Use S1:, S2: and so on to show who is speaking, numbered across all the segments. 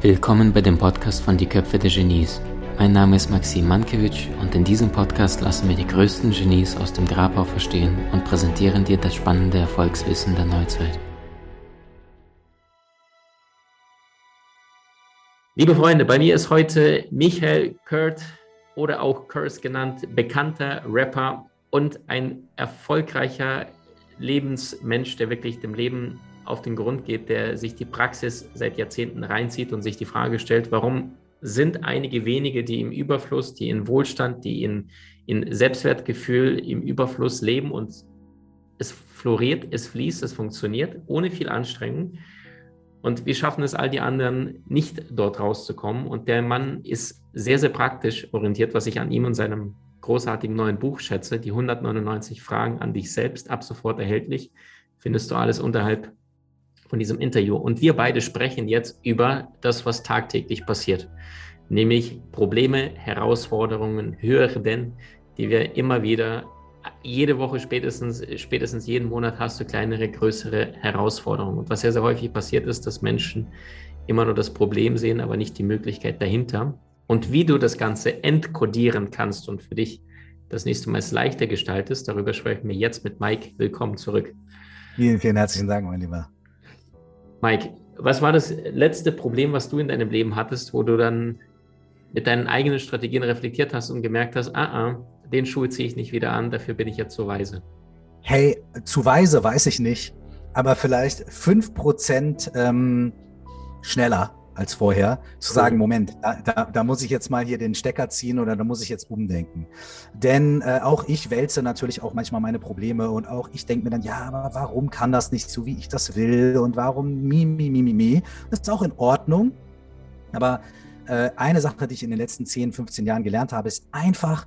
S1: Willkommen bei dem Podcast von Die Köpfe der Genies. Mein Name ist Maxim Mankewitsch und in diesem Podcast lassen wir die größten Genies aus dem Grabau verstehen und präsentieren dir das spannende Erfolgswissen der Neuzeit.
S2: Liebe Freunde, bei mir ist heute Michael Kurt oder auch Curse genannt, bekannter Rapper und ein erfolgreicher Lebensmensch, der wirklich dem Leben auf den Grund geht, der sich die Praxis seit Jahrzehnten reinzieht und sich die Frage stellt, warum sind einige wenige, die im Überfluss, die in Wohlstand, die in, in Selbstwertgefühl, im Überfluss leben und es floriert, es fließt, es funktioniert, ohne viel Anstrengung. Und wir schaffen es all die anderen nicht dort rauszukommen. Und der Mann ist sehr, sehr praktisch orientiert, was ich an ihm und seinem großartigen neuen Buch schätze. Die 199 Fragen an dich selbst, ab sofort erhältlich. Findest du alles unterhalb von diesem Interview. Und wir beide sprechen jetzt über das, was tagtäglich passiert. Nämlich Probleme, Herausforderungen, Hürden, die wir immer wieder jede Woche spätestens, spätestens jeden Monat hast du kleinere, größere Herausforderungen. Und was sehr, sehr häufig passiert ist, dass Menschen immer nur das Problem sehen, aber nicht die Möglichkeit dahinter. Und wie du das Ganze entkodieren kannst und für dich das nächste Mal es leichter gestaltest, darüber sprechen wir jetzt mit Mike. Willkommen zurück.
S3: Vielen, vielen herzlichen Dank, mein Lieber.
S2: Mike, was war das letzte Problem, was du in deinem Leben hattest, wo du dann mit deinen eigenen Strategien reflektiert hast und gemerkt hast, ah, ah, den Schuh ziehe ich nicht wieder an, dafür bin ich jetzt zu weise.
S3: Hey, zu weise weiß ich nicht, aber vielleicht 5% ähm, schneller als vorher, zu sagen, Moment, da, da, da, muss ich jetzt mal hier den Stecker ziehen oder da muss ich jetzt umdenken. Denn äh, auch ich wälze natürlich auch manchmal meine Probleme und auch ich denke mir dann, ja, aber warum kann das nicht so, wie ich das will und warum mi, mi, mi, mi, mi. Das ist auch in Ordnung. Aber äh, eine Sache, die ich in den letzten 10, 15 Jahren gelernt habe, ist einfach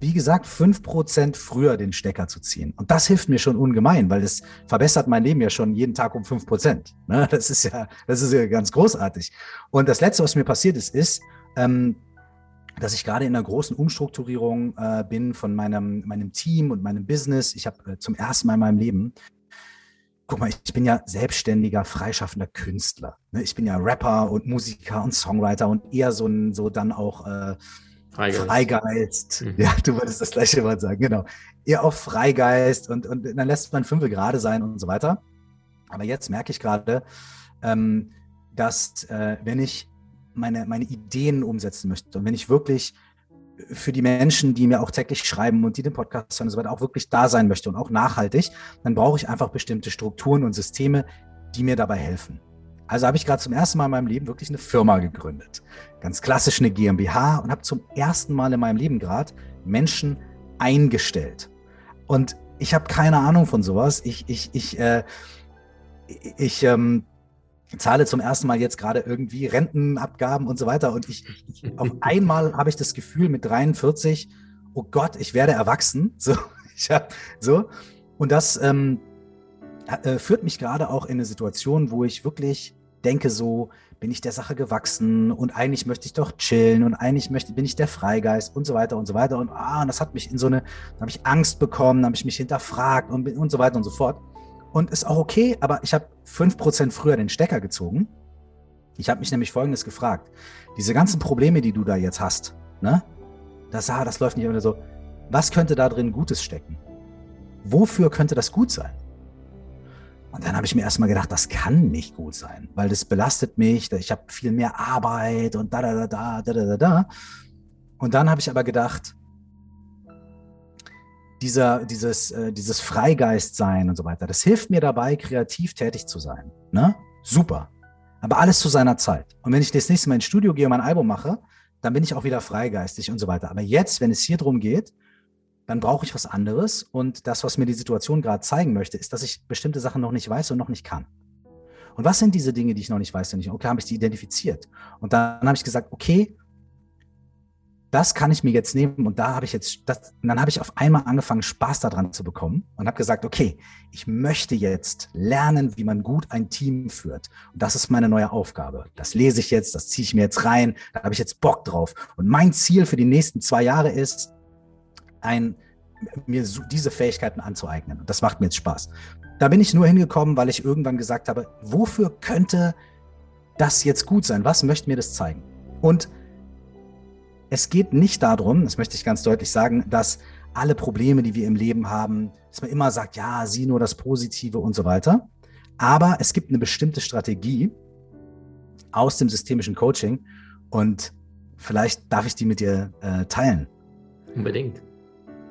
S3: wie gesagt, 5% früher den Stecker zu ziehen. Und das hilft mir schon ungemein, weil es verbessert mein Leben ja schon jeden Tag um 5%. Ne? Das ist ja, das ist ja ganz großartig. Und das Letzte, was mir passiert ist, ist, ähm, dass ich gerade in einer großen Umstrukturierung äh, bin von meinem, meinem Team und meinem Business. Ich habe äh, zum ersten Mal in meinem Leben, guck mal, ich bin ja selbstständiger, freischaffender Künstler. Ne? Ich bin ja Rapper und Musiker und Songwriter und eher so ein, so dann auch äh, Freigeist. Freigeist. Mhm. Ja, du wolltest das gleiche Wort sagen, genau. Eher auf Freigeist und, und dann lässt man fünf gerade sein und so weiter. Aber jetzt merke ich gerade, ähm, dass äh, wenn ich meine, meine Ideen umsetzen möchte und wenn ich wirklich für die Menschen, die mir auch täglich schreiben und die den Podcast hören und so weiter, auch wirklich da sein möchte und auch nachhaltig, dann brauche ich einfach bestimmte Strukturen und Systeme, die mir dabei helfen. Also habe ich gerade zum ersten Mal in meinem Leben wirklich eine Firma gegründet. Ganz klassisch eine GmbH und habe zum ersten Mal in meinem Leben gerade Menschen eingestellt. Und ich habe keine Ahnung von sowas. Ich, ich, ich, äh, ich ähm, zahle zum ersten Mal jetzt gerade irgendwie Rentenabgaben und so weiter. Und ich, ich auf einmal habe ich das Gefühl mit 43, oh Gott, ich werde erwachsen. So, ich hab, so. Und das ähm, äh, führt mich gerade auch in eine Situation, wo ich wirklich denke so, bin ich der Sache gewachsen und eigentlich möchte ich doch chillen und eigentlich möchte, bin ich der Freigeist und so weiter und so weiter. Und, ah, und das hat mich in so eine, da habe ich Angst bekommen, da habe ich mich hinterfragt und, und so weiter und so fort. Und ist auch okay, aber ich habe 5% früher den Stecker gezogen. Ich habe mich nämlich Folgendes gefragt. Diese ganzen Probleme, die du da jetzt hast, ne? Das, ah, das läuft nicht immer so. Was könnte da drin Gutes stecken? Wofür könnte das gut sein? Und dann habe ich mir erstmal gedacht, das kann nicht gut sein, weil das belastet mich, ich habe viel mehr Arbeit und da, da, da, da, da, da, da. Und dann habe ich aber gedacht, dieser, dieses, äh, dieses Freigeist-Sein und so weiter, das hilft mir dabei, kreativ tätig zu sein. Ne? Super. Aber alles zu seiner Zeit. Und wenn ich das nächste Mal ins Studio gehe und mein Album mache, dann bin ich auch wieder freigeistig und so weiter. Aber jetzt, wenn es hier drum geht, dann brauche ich was anderes. Und das, was mir die Situation gerade zeigen möchte, ist, dass ich bestimmte Sachen noch nicht weiß und noch nicht kann. Und was sind diese Dinge, die ich noch nicht weiß und nicht? Okay, habe ich die identifiziert. Und dann habe ich gesagt, okay, das kann ich mir jetzt nehmen und da habe ich jetzt, das, und dann habe ich auf einmal angefangen, Spaß daran zu bekommen und habe gesagt, okay, ich möchte jetzt lernen, wie man gut ein Team führt. Und das ist meine neue Aufgabe. Das lese ich jetzt, das ziehe ich mir jetzt rein, da habe ich jetzt Bock drauf. Und mein Ziel für die nächsten zwei Jahre ist, ein mir diese Fähigkeiten anzueignen. Und das macht mir jetzt Spaß. Da bin ich nur hingekommen, weil ich irgendwann gesagt habe, wofür könnte das jetzt gut sein? Was möchte mir das zeigen? Und es geht nicht darum, das möchte ich ganz deutlich sagen, dass alle Probleme, die wir im Leben haben, dass man immer sagt, ja, sieh nur das Positive und so weiter. Aber es gibt eine bestimmte Strategie aus dem systemischen Coaching und vielleicht darf ich die mit dir äh, teilen.
S2: Unbedingt.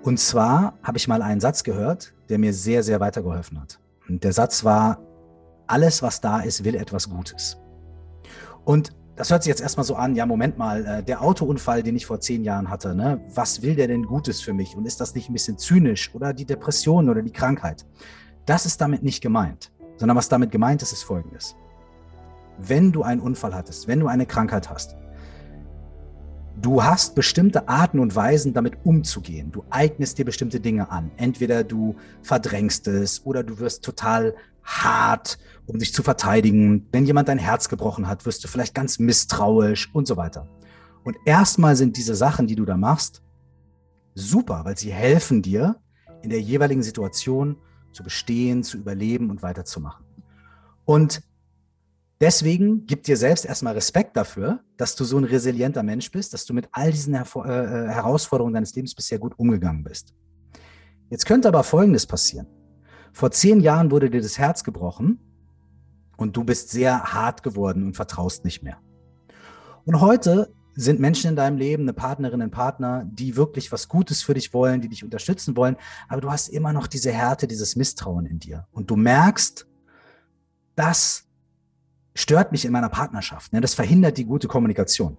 S3: Und zwar habe ich mal einen Satz gehört, der mir sehr, sehr weitergeholfen hat. Und der Satz war, alles, was da ist, will etwas Gutes. Und das hört sich jetzt erstmal so an, ja, Moment mal, äh, der Autounfall, den ich vor zehn Jahren hatte, ne, was will der denn Gutes für mich? Und ist das nicht ein bisschen zynisch oder die Depression oder die Krankheit? Das ist damit nicht gemeint, sondern was damit gemeint ist, ist folgendes. Wenn du einen Unfall hattest, wenn du eine Krankheit hast, du hast bestimmte Arten und Weisen, damit umzugehen. Du eignest dir bestimmte Dinge an. Entweder du verdrängst es oder du wirst total hart, um dich zu verteidigen. Wenn jemand dein Herz gebrochen hat, wirst du vielleicht ganz misstrauisch und so weiter. Und erstmal sind diese Sachen, die du da machst, super, weil sie helfen dir, in der jeweiligen Situation zu bestehen, zu überleben und weiterzumachen. Und deswegen gib dir selbst erstmal Respekt dafür, dass du so ein resilienter Mensch bist, dass du mit all diesen Her äh, Herausforderungen deines Lebens bisher gut umgegangen bist. Jetzt könnte aber Folgendes passieren. Vor zehn Jahren wurde dir das Herz gebrochen und du bist sehr hart geworden und vertraust nicht mehr. Und heute sind Menschen in deinem Leben, eine Partnerin, ein Partner, die wirklich was Gutes für dich wollen, die dich unterstützen wollen, aber du hast immer noch diese Härte, dieses Misstrauen in dir. Und du merkst, das stört mich in meiner Partnerschaft. Ne? Das verhindert die gute Kommunikation.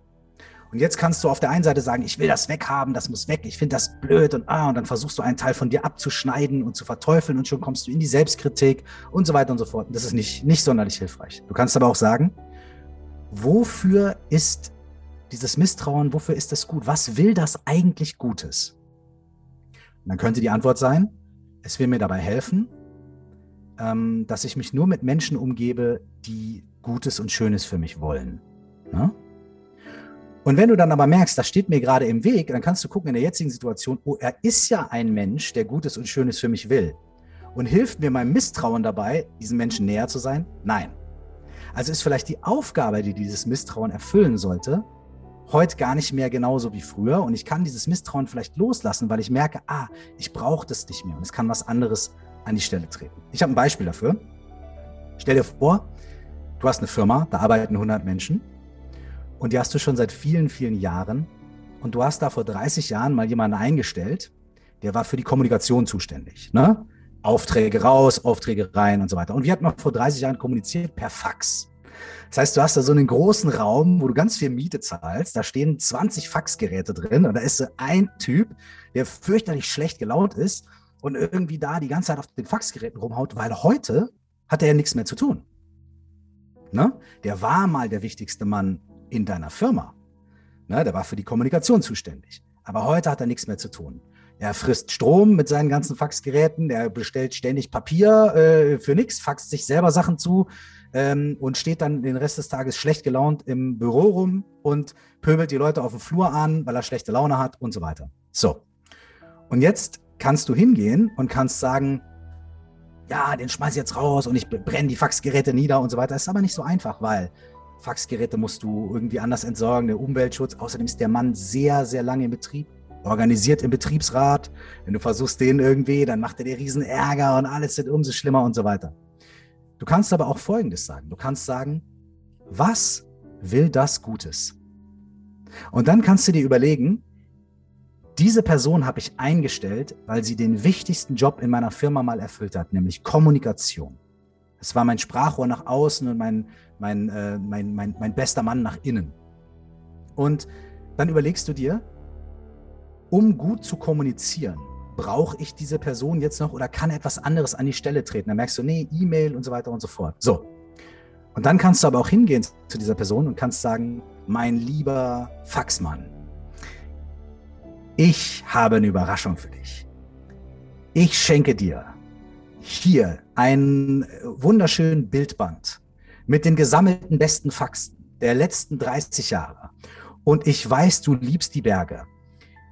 S3: Und jetzt kannst du auf der einen Seite sagen, ich will das weghaben, das muss weg, ich finde das blöd und ah, und dann versuchst du einen Teil von dir abzuschneiden und zu verteufeln und schon kommst du in die Selbstkritik und so weiter und so fort. Das ist nicht, nicht sonderlich hilfreich. Du kannst aber auch sagen, wofür ist dieses Misstrauen, wofür ist das gut? Was will das eigentlich Gutes? Und dann könnte die Antwort sein, es will mir dabei helfen, ähm, dass ich mich nur mit Menschen umgebe, die Gutes und Schönes für mich wollen. Ne? Und wenn du dann aber merkst, das steht mir gerade im Weg, dann kannst du gucken in der jetzigen Situation, oh, er ist ja ein Mensch, der Gutes und Schönes für mich will. Und hilft mir meinem Misstrauen dabei, diesem Menschen näher zu sein? Nein. Also ist vielleicht die Aufgabe, die dieses Misstrauen erfüllen sollte, heute gar nicht mehr genauso wie früher. Und ich kann dieses Misstrauen vielleicht loslassen, weil ich merke, ah, ich brauche das nicht mehr und es kann was anderes an die Stelle treten. Ich habe ein Beispiel dafür. Stell dir vor, du hast eine Firma, da arbeiten 100 Menschen und die hast du schon seit vielen, vielen Jahren. Und du hast da vor 30 Jahren mal jemanden eingestellt, der war für die Kommunikation zuständig. Ne? Aufträge raus, Aufträge rein und so weiter. Und wie hat man vor 30 Jahren kommuniziert? Per Fax. Das heißt, du hast da so einen großen Raum, wo du ganz viel Miete zahlst. Da stehen 20 Faxgeräte drin und da ist so ein Typ, der fürchterlich schlecht gelaunt ist und irgendwie da die ganze Zeit auf den Faxgeräten rumhaut, weil heute hat er ja nichts mehr zu tun. Ne? Der war mal der wichtigste Mann in deiner Firma. Ne, der war für die Kommunikation zuständig. Aber heute hat er nichts mehr zu tun. Er frisst Strom mit seinen ganzen Faxgeräten, er bestellt ständig Papier äh, für nichts, faxt sich selber Sachen zu ähm, und steht dann den Rest des Tages schlecht gelaunt im Büro rum und pöbelt die Leute auf dem Flur an, weil er schlechte Laune hat und so weiter. So. Und jetzt kannst du hingehen und kannst sagen, ja, den schmeiß ich jetzt raus und ich brenne die Faxgeräte nieder und so weiter. Das ist aber nicht so einfach, weil Faxgeräte musst du irgendwie anders entsorgen, der Umweltschutz. Außerdem ist der Mann sehr, sehr lange im Betrieb, organisiert im Betriebsrat. Wenn du versuchst, den irgendwie, dann macht er dir riesen Ärger und alles wird umso schlimmer und so weiter. Du kannst aber auch Folgendes sagen. Du kannst sagen, was will das Gutes? Und dann kannst du dir überlegen, diese Person habe ich eingestellt, weil sie den wichtigsten Job in meiner Firma mal erfüllt hat, nämlich Kommunikation. Es war mein Sprachrohr nach außen und mein, mein, äh, mein, mein, mein bester Mann nach innen. Und dann überlegst du dir, um gut zu kommunizieren, brauche ich diese Person jetzt noch oder kann etwas anderes an die Stelle treten? Dann merkst du, nee, E-Mail und so weiter und so fort. So. Und dann kannst du aber auch hingehen zu dieser Person und kannst sagen, mein lieber Faxmann, ich habe eine Überraschung für dich. Ich schenke dir hier einen wunderschönen Bildband mit den gesammelten besten Faxen der letzten 30 Jahre. Und ich weiß, du liebst die Berge.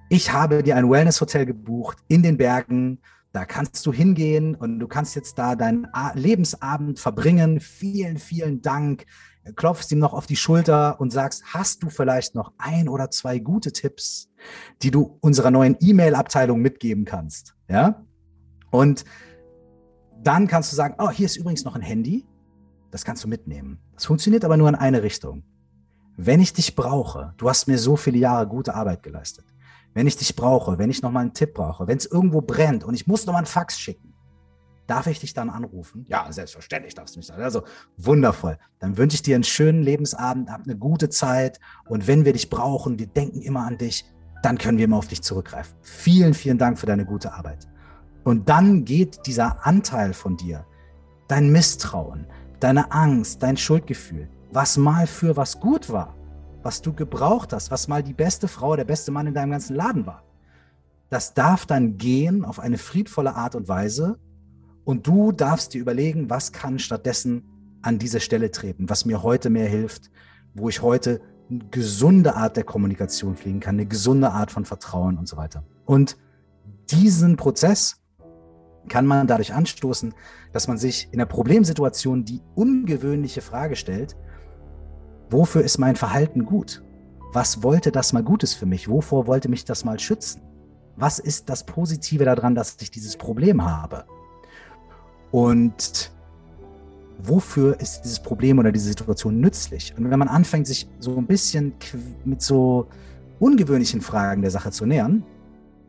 S3: ich habe dir ein Wellness-Hotel gebucht in den Bergen. Da kannst du hingehen und du kannst jetzt da deinen Lebensabend verbringen. Vielen, vielen Dank. Klopfst ihm noch auf die Schulter und sagst, hast du vielleicht noch ein oder zwei gute Tipps, die du unserer neuen E-Mail-Abteilung mitgeben kannst? Ja? Und dann kannst du sagen, oh, hier ist übrigens noch ein Handy. Das kannst du mitnehmen. Das funktioniert aber nur in eine Richtung. Wenn ich dich brauche, du hast mir so viele Jahre gute Arbeit geleistet. Wenn ich dich brauche, wenn ich nochmal einen Tipp brauche, wenn es irgendwo brennt und ich muss nochmal einen Fax schicken, darf ich dich dann anrufen? Ja, selbstverständlich darfst du mich dann. Also wundervoll. Dann wünsche ich dir einen schönen Lebensabend, hab eine gute Zeit und wenn wir dich brauchen, wir denken immer an dich, dann können wir immer auf dich zurückgreifen. Vielen, vielen Dank für deine gute Arbeit. Und dann geht dieser Anteil von dir, dein Misstrauen, deine Angst, dein Schuldgefühl, was mal für was gut war, was du gebraucht hast, was mal die beste Frau, der beste Mann in deinem ganzen Laden war, das darf dann gehen auf eine friedvolle Art und Weise und du darfst dir überlegen, was kann stattdessen an diese Stelle treten, was mir heute mehr hilft, wo ich heute eine gesunde Art der Kommunikation fliegen kann, eine gesunde Art von Vertrauen und so weiter. Und diesen Prozess kann man dadurch anstoßen, dass man sich in der Problemsituation die ungewöhnliche Frage stellt, wofür ist mein Verhalten gut? Was wollte das mal Gutes für mich? Wovor wollte mich das mal schützen? Was ist das Positive daran, dass ich dieses Problem habe? Und wofür ist dieses Problem oder diese Situation nützlich? Und wenn man anfängt, sich so ein bisschen mit so ungewöhnlichen Fragen der Sache zu nähern,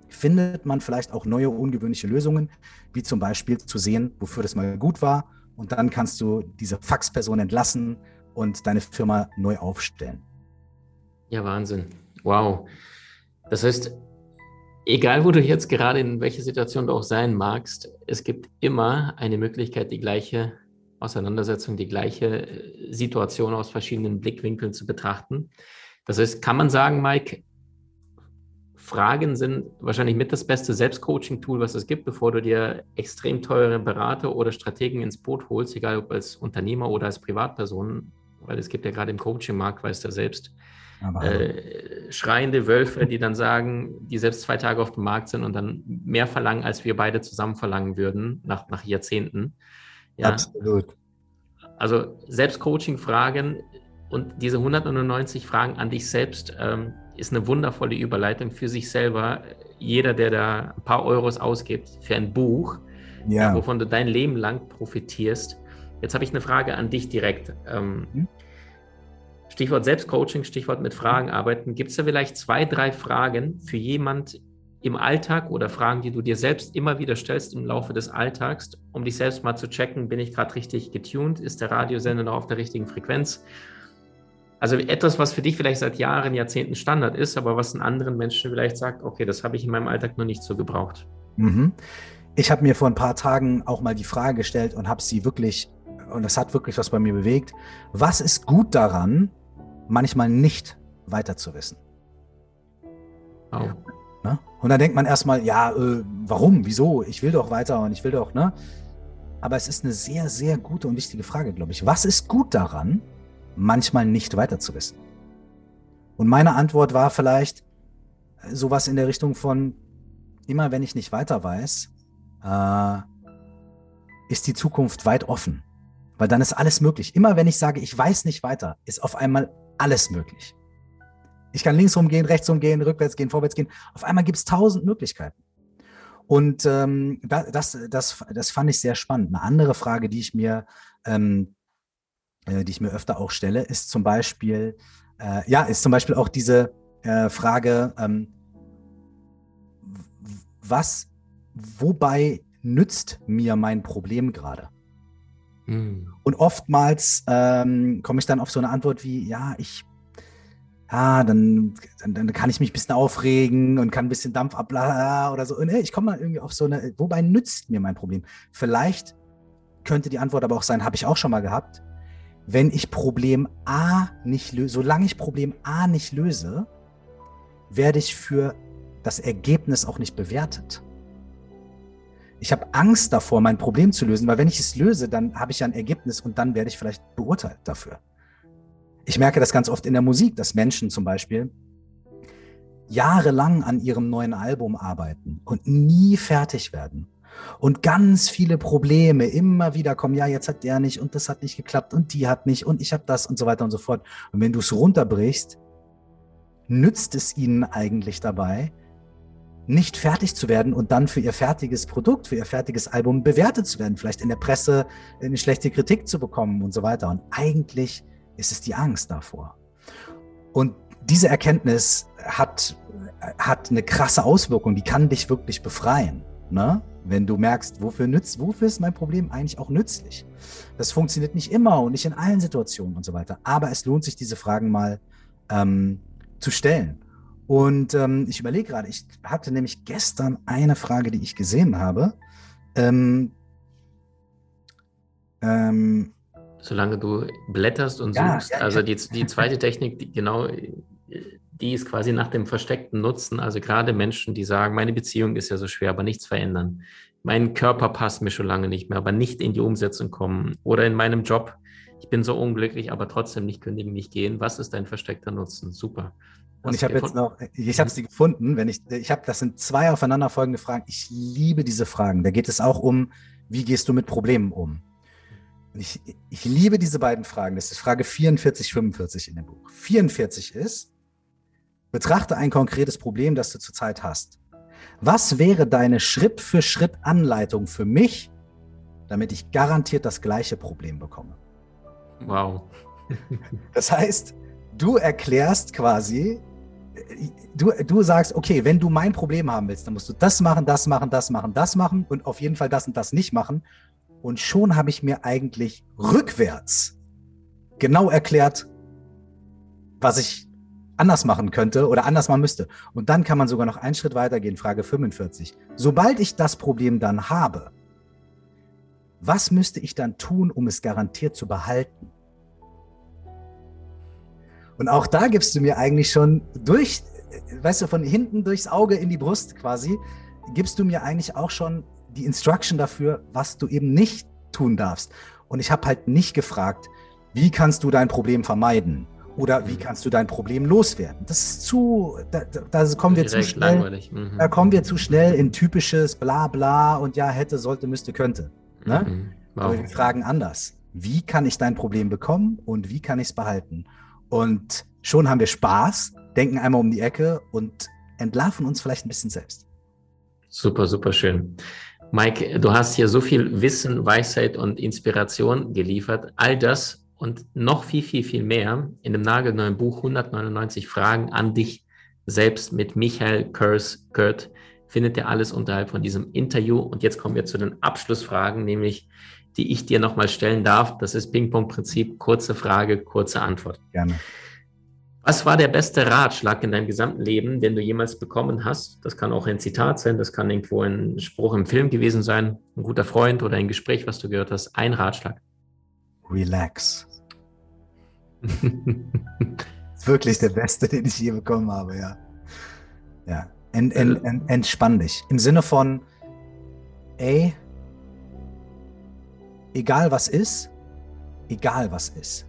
S3: findet man vielleicht auch neue ungewöhnliche Lösungen, wie zum Beispiel zu sehen, wofür das mal gut war. Und dann kannst du diese Faxperson entlassen und deine Firma neu aufstellen.
S2: Ja, Wahnsinn. Wow. Das heißt, egal wo du jetzt gerade in welcher Situation du auch sein magst, es gibt immer eine Möglichkeit, die gleiche Auseinandersetzung, die gleiche äh, Situation aus verschiedenen Blickwinkeln zu betrachten. Das heißt, kann man sagen, Mike, Fragen sind wahrscheinlich mit das beste Selbstcoaching-Tool, was es gibt, bevor du dir extrem teure Berater oder Strategen ins Boot holst, egal ob als Unternehmer oder als Privatperson, weil es gibt ja gerade im Coaching-Markt, weißt du selbst, äh, schreiende Wölfe, die dann sagen, die selbst zwei Tage auf dem Markt sind und dann mehr verlangen, als wir beide zusammen verlangen würden, nach, nach Jahrzehnten. Ja. Absolut. Also Selbstcoaching-Fragen und diese 199 Fragen an dich selbst, ähm, ist eine wundervolle Überleitung für sich selber. Jeder, der da ein paar Euros ausgibt für ein Buch, ja. wovon du dein Leben lang profitierst. Jetzt habe ich eine Frage an dich direkt. Ähm, mhm. Stichwort Selbstcoaching, Stichwort mit Fragen arbeiten. Gibt es da vielleicht zwei, drei Fragen für jemand im Alltag oder Fragen, die du dir selbst immer wieder stellst im Laufe des Alltags, um dich selbst mal zu checken, bin ich gerade richtig getuned? Ist der Radiosender noch auf der richtigen Frequenz? Also etwas, was für dich vielleicht seit Jahren, Jahrzehnten Standard ist, aber was einen anderen Menschen vielleicht sagt, okay, das habe ich in meinem Alltag noch nicht so gebraucht.
S3: Mhm. Ich habe mir vor ein paar Tagen auch mal die Frage gestellt und habe sie wirklich, und das hat wirklich was bei mir bewegt, was ist gut daran, manchmal nicht weiter zu wissen? Oh. Ne? Und dann denkt man erstmal, ja, äh, warum, wieso, ich will doch weiter und ich will doch, ne? Aber es ist eine sehr, sehr gute und wichtige Frage, glaube ich. Was ist gut daran, manchmal nicht weiter zu wissen. Und meine Antwort war vielleicht sowas in der Richtung von, immer wenn ich nicht weiter weiß, äh, ist die Zukunft weit offen. Weil dann ist alles möglich. Immer wenn ich sage, ich weiß nicht weiter, ist auf einmal alles möglich. Ich kann links rumgehen, rechts rumgehen, rückwärts gehen, vorwärts gehen. Auf einmal gibt es tausend Möglichkeiten. Und ähm, das, das, das fand ich sehr spannend. Eine andere Frage, die ich mir ähm, äh, die ich mir öfter auch stelle, ist zum Beispiel, äh, ja, ist zum Beispiel auch diese äh, Frage, ähm, was, wobei nützt mir mein Problem gerade? Mhm. Und oftmals ähm, komme ich dann auf so eine Antwort wie, ja, ich, ja, dann, dann, dann, kann ich mich ein bisschen aufregen und kann ein bisschen Dampf abladen oder so. Und, ich komme mal irgendwie auf so eine, wobei nützt mir mein Problem? Vielleicht könnte die Antwort aber auch sein, habe ich auch schon mal gehabt wenn ich Problem A nicht löse, solange ich Problem A nicht löse, werde ich für das Ergebnis auch nicht bewertet. Ich habe Angst davor, mein Problem zu lösen, weil wenn ich es löse, dann habe ich ja ein Ergebnis und dann werde ich vielleicht beurteilt dafür. Ich merke das ganz oft in der Musik, dass Menschen zum Beispiel jahrelang an ihrem neuen Album arbeiten und nie fertig werden und ganz viele Probleme immer wieder kommen, ja, jetzt hat der nicht und das hat nicht geklappt und die hat nicht und ich habe das und so weiter und so fort. Und wenn du es runterbrichst, nützt es ihnen eigentlich dabei, nicht fertig zu werden und dann für ihr fertiges Produkt, für ihr fertiges Album bewertet zu werden, vielleicht in der Presse eine schlechte Kritik zu bekommen und so weiter. Und eigentlich ist es die Angst davor. Und diese Erkenntnis hat, hat eine krasse Auswirkung, die kann dich wirklich befreien. Ne? Wenn du merkst, wofür, nützt, wofür ist mein Problem eigentlich auch nützlich? Das funktioniert nicht immer und nicht in allen Situationen und so weiter. Aber es lohnt sich, diese Fragen mal ähm, zu stellen. Und ähm, ich überlege gerade, ich hatte nämlich gestern eine Frage, die ich gesehen habe. Ähm,
S2: ähm, Solange du blätterst und ja, suchst, ja, also die, die zweite Technik, die, genau, die ist quasi nach dem versteckten Nutzen. Also gerade Menschen, die sagen, meine Beziehung ist ja so schwer, aber nichts verändern. Mein Körper passt mir schon lange nicht mehr, aber nicht in die Umsetzung kommen. Oder in meinem Job, ich bin so unglücklich, aber trotzdem nicht kündigen, nicht gehen. Was ist dein versteckter Nutzen? Super.
S3: Und ich habe jetzt noch, ich habe sie gefunden, wenn ich, ich habe, das sind zwei aufeinanderfolgende Fragen. Ich liebe diese Fragen. Da geht es auch um, wie gehst du mit Problemen um? Und ich, ich liebe diese beiden Fragen. Das ist Frage 44, 45 in dem Buch. 44 ist, betrachte ein konkretes Problem, das du zurzeit hast. Was wäre deine Schritt für Schritt Anleitung für mich, damit ich garantiert das gleiche Problem bekomme?
S2: Wow.
S3: das heißt, du erklärst quasi, du, du sagst, okay, wenn du mein Problem haben willst, dann musst du das machen, das machen, das machen, das machen und auf jeden Fall das und das nicht machen. Und schon habe ich mir eigentlich rückwärts genau erklärt, was ich anders machen könnte oder anders machen müsste. Und dann kann man sogar noch einen Schritt weiter gehen, Frage 45. Sobald ich das Problem dann habe, was müsste ich dann tun, um es garantiert zu behalten? Und auch da gibst du mir eigentlich schon durch, weißt du, von hinten durchs Auge in die Brust quasi, gibst du mir eigentlich auch schon die Instruction dafür, was du eben nicht tun darfst. Und ich habe halt nicht gefragt, wie kannst du dein Problem vermeiden? Oder wie mhm. kannst du dein Problem loswerden? Das ist zu, da, da kommen wir zu schnell, mhm. da kommen wir zu schnell in typisches Bla bla und ja, hätte, sollte, müsste, könnte. Ne? Mhm. Wow. Aber wir fragen anders. Wie kann ich dein Problem bekommen und wie kann ich es behalten? Und schon haben wir Spaß, denken einmal um die Ecke und entlarven uns vielleicht ein bisschen selbst.
S2: Super, super schön. Mike, du hast hier so viel Wissen, Weisheit und Inspiration geliefert. All das und noch viel, viel, viel mehr in dem nagelneuen Buch 199 Fragen an dich selbst mit Michael Kurs Kurt findet ihr alles unterhalb von diesem Interview. Und jetzt kommen wir zu den Abschlussfragen, nämlich die ich dir nochmal stellen darf. Das ist Ping-Pong-Prinzip, kurze Frage, kurze Antwort.
S3: Gerne.
S2: Was war der beste Ratschlag in deinem gesamten Leben, den du jemals bekommen hast? Das kann auch ein Zitat sein, das kann irgendwo ein Spruch im Film gewesen sein, ein guter Freund oder ein Gespräch, was du gehört hast. Ein Ratschlag.
S3: Relax. ist wirklich der beste, den ich je bekommen habe, ja. Ja. Ent, ent, ent, entspann dich. Im Sinne von, ey, egal was ist, egal was ist.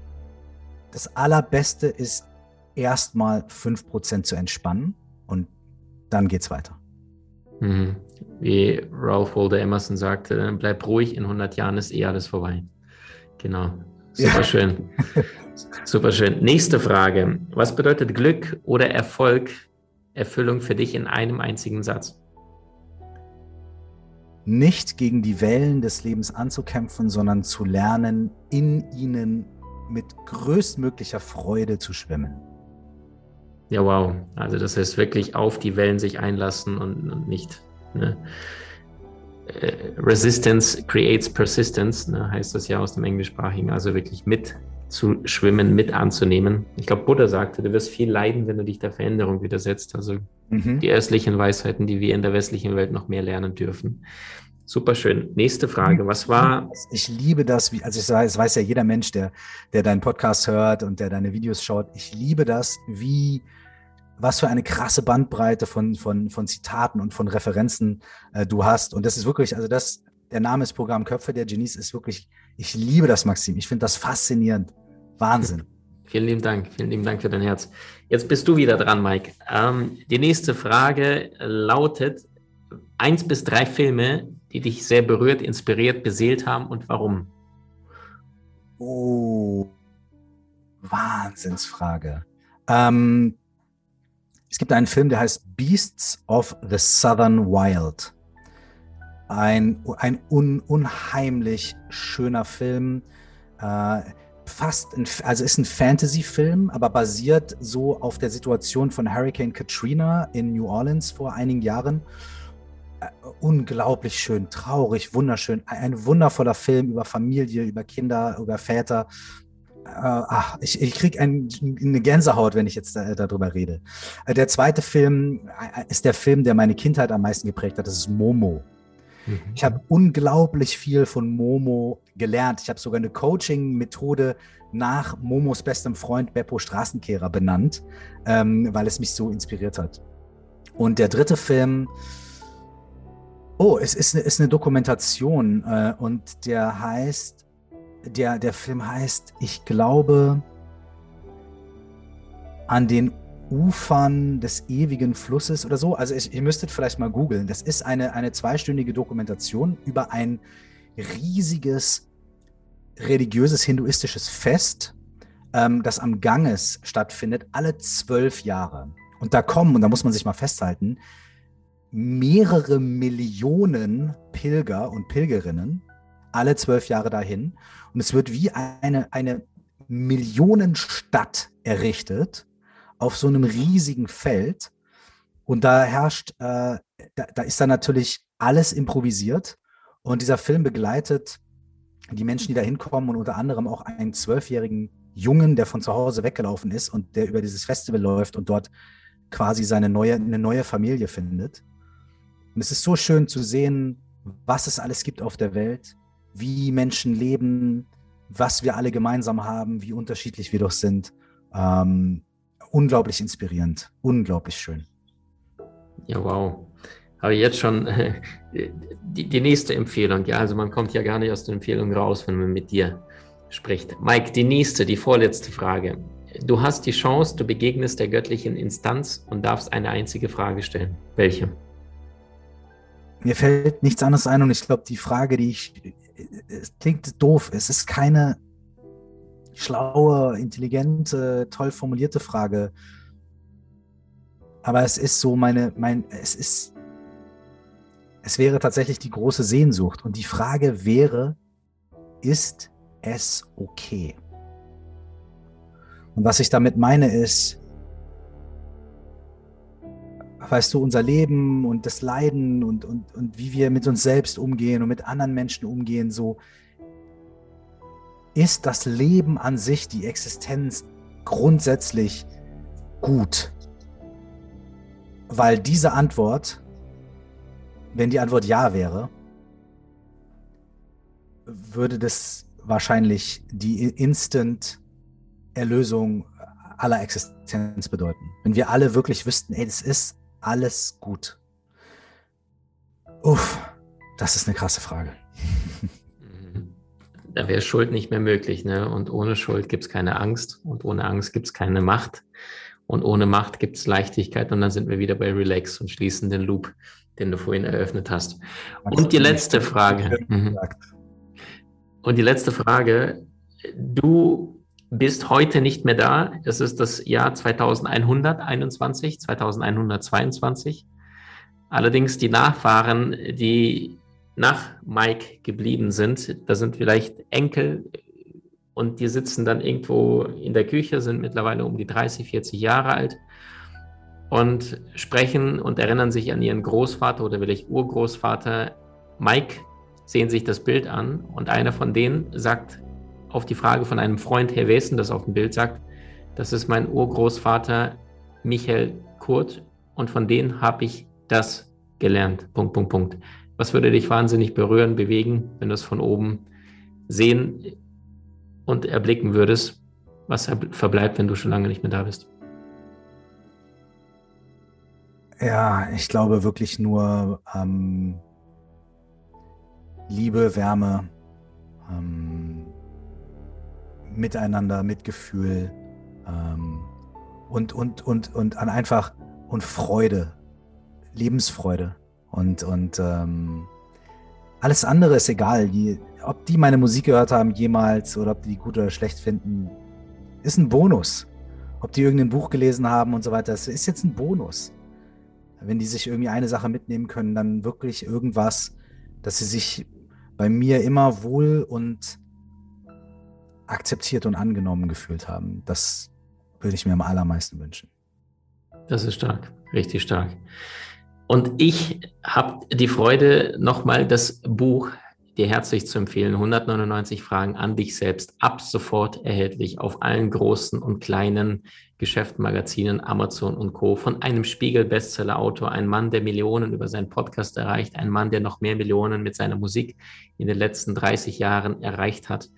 S3: Das Allerbeste ist erstmal 5% zu entspannen und dann geht's weiter.
S2: Mhm. Wie Ralph Waldo Emerson sagte, bleib ruhig, in 100 Jahren ist eh alles vorbei. Genau. Super ja. schön. Super schön. Nächste Frage. Was bedeutet Glück oder Erfolg, Erfüllung für dich in einem einzigen Satz?
S3: Nicht gegen die Wellen des Lebens anzukämpfen, sondern zu lernen, in ihnen mit größtmöglicher Freude zu schwimmen.
S2: Ja, wow. Also das heißt wirklich auf die Wellen sich einlassen und, und nicht. Ne? Äh, Resistance creates persistence, ne, heißt das ja aus dem Englischsprachigen. Also wirklich mit zu schwimmen, mit anzunehmen. Ich glaube, Buddha sagte, du wirst viel leiden, wenn du dich der Veränderung widersetzt. Also mhm. die östlichen Weisheiten, die wir in der westlichen Welt noch mehr lernen dürfen. Super schön. Nächste Frage. Was war?
S3: Ich liebe das, wie, also ich weiß, weiß ja jeder Mensch, der, der deinen Podcast hört und der deine Videos schaut. Ich liebe das, wie, was für eine krasse Bandbreite von, von, von Zitaten und von Referenzen äh, du hast. Und das ist wirklich, also das, der Name ist Programm Köpfe der Genies ist wirklich, ich liebe das, Maxim. Ich finde das faszinierend. Wahnsinn.
S2: Vielen lieben Dank. Vielen lieben Dank für dein Herz. Jetzt bist du wieder dran, Mike. Ähm, die nächste Frage lautet: Eins bis drei Filme, die dich sehr berührt, inspiriert, beseelt haben und warum?
S3: Oh, Wahnsinnsfrage. Ähm, es gibt einen Film, der heißt Beasts of the Southern Wild. Ein, ein un, unheimlich schöner Film. Äh, fast, ein, also ist ein Fantasy-Film, aber basiert so auf der Situation von Hurricane Katrina in New Orleans vor einigen Jahren. Äh, unglaublich schön, traurig, wunderschön. Ein wundervoller Film über Familie, über Kinder, über Väter. Äh, ach, ich, ich kriege ein, eine Gänsehaut, wenn ich jetzt da, darüber rede. Äh, der zweite Film äh, ist der Film, der meine Kindheit am meisten geprägt hat. Das ist Momo. Mhm. Ich habe unglaublich viel von Momo gelernt. Ich habe sogar eine Coaching-Methode nach Momos bestem Freund Beppo Straßenkehrer benannt, ähm, weil es mich so inspiriert hat. Und der dritte Film, oh, es ist eine, ist eine Dokumentation äh, und der heißt, der, der Film heißt, ich glaube, an den Ufern des ewigen Flusses oder so. Also ich, ihr müsstet vielleicht mal googeln. Das ist eine, eine zweistündige Dokumentation über ein riesiges religiöses hinduistisches Fest, ähm, das am Ganges stattfindet, alle zwölf Jahre. Und da kommen, und da muss man sich mal festhalten, mehrere Millionen Pilger und Pilgerinnen alle zwölf Jahre dahin. Und es wird wie eine, eine Millionenstadt errichtet auf so einem riesigen Feld. Und da herrscht, äh, da, da ist dann natürlich alles improvisiert. Und dieser Film begleitet die Menschen, die da hinkommen und unter anderem auch einen zwölfjährigen Jungen, der von zu Hause weggelaufen ist und der über dieses Festival läuft und dort quasi seine neue, eine neue Familie findet. Und es ist so schön zu sehen, was es alles gibt auf der Welt, wie Menschen leben, was wir alle gemeinsam haben, wie unterschiedlich wir doch sind. Ähm, unglaublich inspirierend, unglaublich schön.
S2: Ja, wow. Habe jetzt schon äh, die, die, nächste Empfehlung. Ja, also man kommt ja gar nicht aus der Empfehlung raus, wenn man mit dir spricht. Mike, die nächste, die vorletzte Frage. Du hast die Chance, du begegnest der göttlichen Instanz und darfst eine einzige Frage stellen. Welche?
S3: Mir fällt nichts anderes ein und ich glaube, die Frage, die ich, es klingt doof, es ist keine schlaue, intelligente, toll formulierte Frage. Aber es ist so meine, mein, es ist, es wäre tatsächlich die große Sehnsucht. Und die Frage wäre, ist es okay? Und was ich damit meine ist, weißt du, unser Leben und das Leiden und, und, und wie wir mit uns selbst umgehen und mit anderen Menschen umgehen, so ist das Leben an sich, die Existenz grundsätzlich gut? Weil diese Antwort, wenn die Antwort ja wäre, würde das wahrscheinlich die Instant Erlösung aller Existenz bedeuten. Wenn wir alle wirklich wüssten, ey, das ist alles gut. Uff, das ist eine krasse Frage.
S2: Da wäre Schuld nicht mehr möglich, ne? Und ohne Schuld gibt es keine Angst und ohne Angst gibt es keine Macht. Und ohne Macht gibt es Leichtigkeit und dann sind wir wieder bei Relax und schließen den Loop, den du vorhin eröffnet hast. Und die letzte Frage. Mhm. Und die letzte Frage. Du bist heute nicht mehr da. Es ist das Jahr 2121, 2122. Allerdings die Nachfahren, die nach Mike geblieben sind, da sind vielleicht Enkel und die sitzen dann irgendwo in der Küche, sind mittlerweile um die 30, 40 Jahre alt und sprechen und erinnern sich an ihren Großvater oder vielleicht Urgroßvater Mike, sehen sich das Bild an und einer von denen sagt auf die Frage von einem Freund, Herr Wesen, das auf dem Bild sagt, das ist mein Urgroßvater Michael Kurt und von denen habe ich das gelernt. Punkt, Punkt, Punkt. Was würde dich wahnsinnig berühren, bewegen, wenn du es von oben sehen und erblicken würdest? Was verbleibt, wenn du schon lange nicht mehr da bist?
S3: Ja, ich glaube wirklich nur ähm, Liebe, Wärme, ähm, Miteinander, Mitgefühl, ähm, und, und, und, und an einfach und Freude, Lebensfreude und, und ähm, alles andere ist egal. Die, ob die meine Musik gehört haben jemals oder ob die gut oder schlecht finden, ist ein Bonus. Ob die irgendein Buch gelesen haben und so weiter, das ist jetzt ein Bonus. Wenn die sich irgendwie eine Sache mitnehmen können, dann wirklich irgendwas, dass sie sich bei mir immer wohl und akzeptiert und angenommen gefühlt haben. Das würde ich mir am allermeisten wünschen.
S2: Das ist stark, richtig stark. Und ich habe die Freude, nochmal das Buch dir herzlich zu empfehlen. 199 Fragen an dich selbst, ab sofort erhältlich auf allen großen und kleinen Geschäftsmagazinen, Amazon und Co. Von einem Spiegel-Bestseller-Autor, ein Mann, der Millionen über seinen Podcast erreicht, ein Mann, der noch mehr Millionen mit seiner Musik in den letzten 30 Jahren erreicht hat.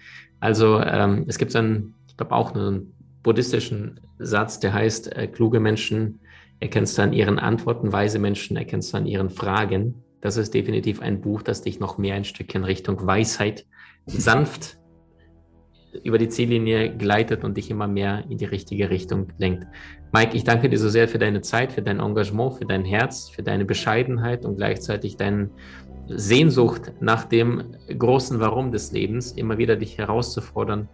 S2: Also ähm, es gibt so einen, ich glaube auch einen buddhistischen Satz, der heißt, äh, kluge Menschen erkennst du an ihren Antworten, weise Menschen erkennst du an ihren Fragen. Das ist definitiv ein Buch, das dich noch mehr ein Stückchen Richtung Weisheit sanft über die Ziellinie gleitet und dich immer mehr in die richtige Richtung lenkt. Mike, ich danke dir so sehr für deine Zeit, für dein Engagement, für dein Herz, für deine Bescheidenheit und gleichzeitig deine Sehnsucht nach dem großen Warum des Lebens, immer wieder dich herauszufordern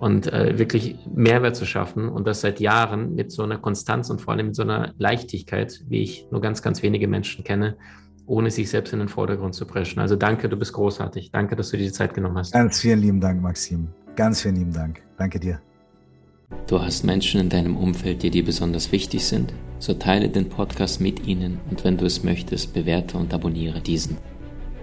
S2: und äh, wirklich Mehrwert zu schaffen und das seit Jahren mit so einer Konstanz und vor allem mit so einer Leichtigkeit, wie ich nur ganz, ganz wenige Menschen kenne, ohne sich selbst in den Vordergrund zu preschen. Also danke, du bist großartig. Danke, dass du dir die Zeit genommen hast.
S3: Ganz vielen lieben Dank, Maxim. Ganz vielen lieben Dank. Danke dir.
S1: Du hast Menschen in deinem Umfeld, die dir besonders wichtig sind? So teile den Podcast mit ihnen und wenn du es möchtest, bewerte und abonniere diesen.